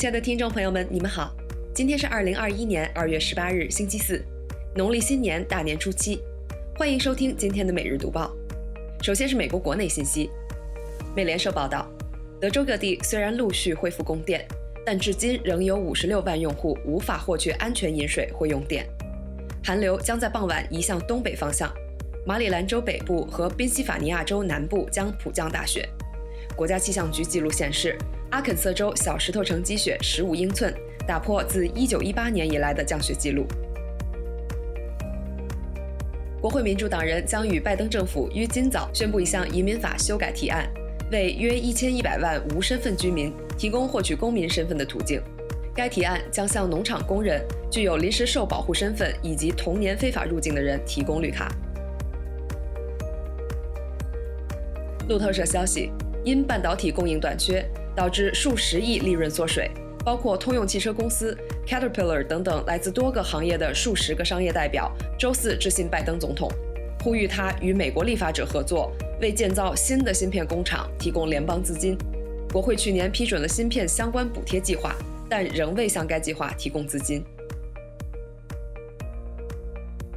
亲爱的听众朋友们，你们好，今天是二零二一年二月十八日，星期四，农历新年大年初七，欢迎收听今天的每日读报。首先是美国国内信息，美联社报道，德州各地虽然陆续恢复供电，但至今仍有五十六万用户无法获取安全饮水或用电。寒流将在傍晚移向东北方向，马里兰州北部和宾夕法尼亚州南部将普降大雪。国家气象局记录显示。阿肯色州小石头城积雪十五英寸，打破自一九一八年以来的降雪记录。国会民主党人将与拜登政府于今早宣布一项移民法修改提案，为约一千一百万无身份居民提供获取公民身份的途径。该提案将向农场工人、具有临时受保护身份以及童年非法入境的人提供绿卡。路透社消息，因半导体供应短缺。导致数十亿利润缩水，包括通用汽车公司、Caterpillar 等等来自多个行业的数十个商业代表，周四致信拜登总统，呼吁他与美国立法者合作，为建造新的芯片工厂提供联邦资金。国会去年批准了芯片相关补贴计划，但仍未向该计划提供资金。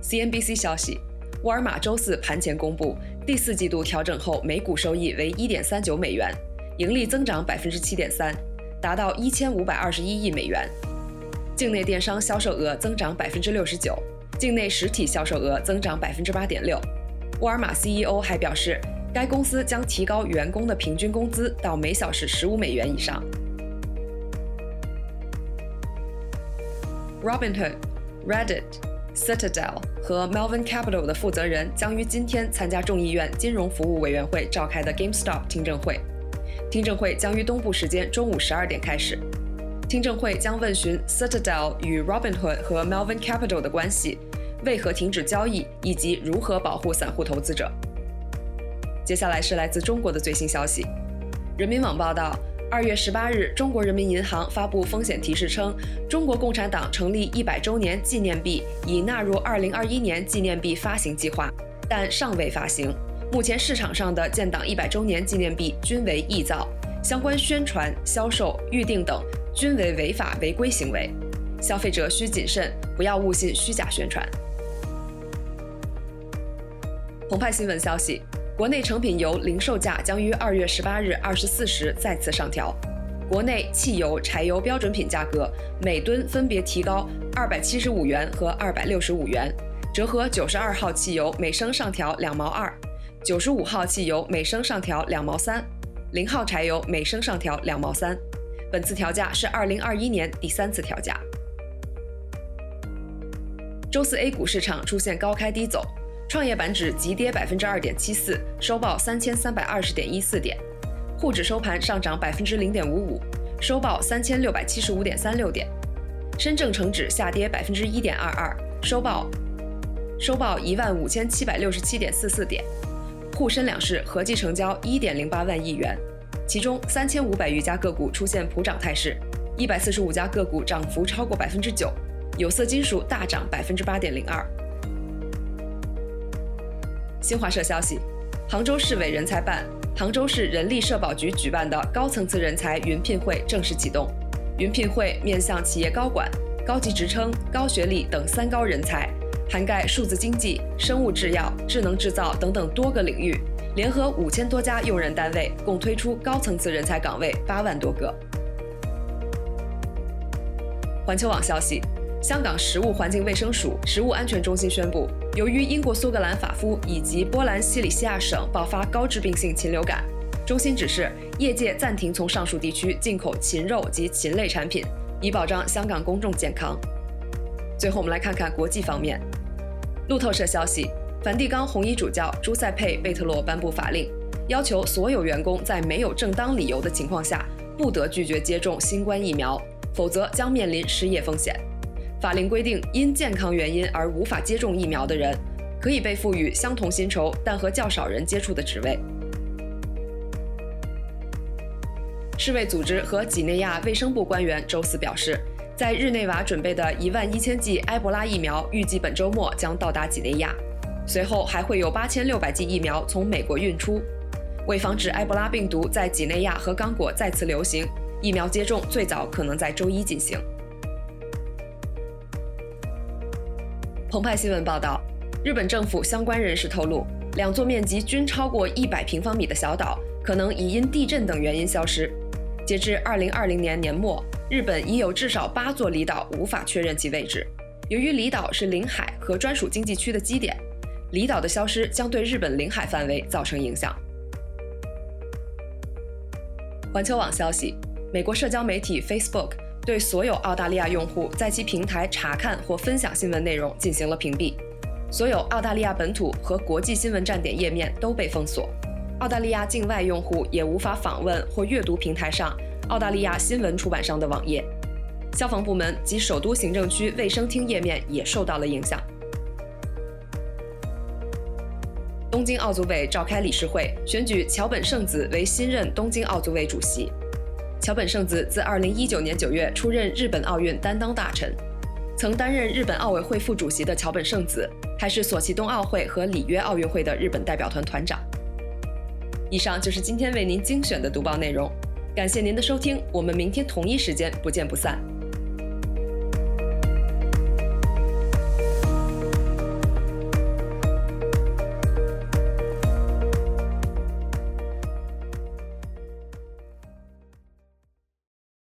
CNBC 消息，沃尔玛周四盘前公布，第四季度调整后每股收益为1.39美元。盈利增长百分之七点三，达到一千五百二十一亿美元。境内电商销售额增长百分之六十九，境内实体销售额增长百分之八点六。沃尔玛 CEO 还表示，该公司将提高员工的平均工资到每小时十五美元以上。Robinhood、Reddit、Citadel 和 Melvin Capital 的负责人将于今天参加众议院金融服务委员会召开的 GameStop 听证会。听证会将于东部时间中午十二点开始。听证会将问询 Citadel 与 Robinhood 和 Melvin Capital 的关系，为何停止交易，以及如何保护散户投资者。接下来是来自中国的最新消息。人民网报道，二月十八日，中国人民银行发布风险提示称，中国共产党成立一百周年纪念币已纳入二零二一年纪念币发行计划，但尚未发行。目前市场上的建党一百周年纪念币均为臆造，相关宣传、销售、预订等均为违法违规行为，消费者需谨慎，不要误信虚假宣传。澎湃新闻消息，国内成品油零售价将于二月十八日二十四时再次上调，国内汽油、柴油标准品价格每吨分别提高二百七十五元和二百六十五元，折合九十二号汽油每升上调两毛二。九十五号汽油每升上调两毛三，零号柴油每升上调两毛三。本次调价是二零二一年第三次调价。周四 A 股市场出现高开低走，创业板指急跌百分之二点七四，收报三千三百二十点一四点；沪指收盘上涨百分之零点五五，收报三千六百七十五点三六点；深证成指下跌百分之一点二二，收报收报一万五千七百六十七点四四点。沪深两市合计成交一点零八万亿元，其中三千五百余家个股出现普涨态势，一百四十五家个股涨幅超过百分之九，有色金属大涨百分之八点零二。新华社消息，杭州市委人才办、杭州市人力社保局举办的高层次人才云聘会正式启动。云聘会面向企业高管、高级职称、高学历等三高人才。涵盖数字经济、生物制药、智能制造等等多个领域，联合五千多家用人单位，共推出高层次人才岗位八万多个。环球网消息，香港食物环境卫生署食物安全中心宣布，由于英国苏格兰法夫以及波兰西里西亚省爆发高致病性禽流感，中心指示业界暂停从上述地区进口禽肉及禽类产品，以保障香港公众健康。最后，我们来看看国际方面。路透社消息，梵蒂冈红衣主教朱塞佩·贝特洛颁布法令，要求所有员工在没有正当理由的情况下，不得拒绝接种新冠疫苗，否则将面临失业风险。法令规定，因健康原因而无法接种疫苗的人，可以被赋予相同薪酬但和较少人接触的职位。世卫组织和几内亚卫生部官员周四表示。在日内瓦准备的一万一千剂埃博拉疫苗预计本周末将到达几内亚，随后还会有八千六百剂疫苗从美国运出。为防止埃博拉病毒在几内亚和刚果再次流行，疫苗接种最早可能在周一进行。澎湃新闻报道，日本政府相关人士透露，两座面积均超过一百平方米的小岛可能已因地震等原因消失。截至二零二零年年末，日本已有至少八座离岛无法确认其位置。由于离岛是领海和专属经济区的基点，离岛的消失将对日本领海范围造成影响。环球网消息，美国社交媒体 Facebook 对所有澳大利亚用户在其平台查看或分享新闻内容进行了屏蔽，所有澳大利亚本土和国际新闻站点页面都被封锁。澳大利亚境外用户也无法访问或阅读平台上澳大利亚新闻出版商的网页。消防部门及首都行政区卫生厅页面也受到了影响。东京奥组委召开理事会，选举桥本圣子为新任东京奥组委主席。桥本圣子自2019年9月出任日本奥运担当大臣，曾担任日本奥委会副主席的桥本圣子，还是索契冬奥会和里约奥运会的日本代表团团长。以上就是今天为您精选的读报内容，感谢您的收听，我们明天同一时间不见不散。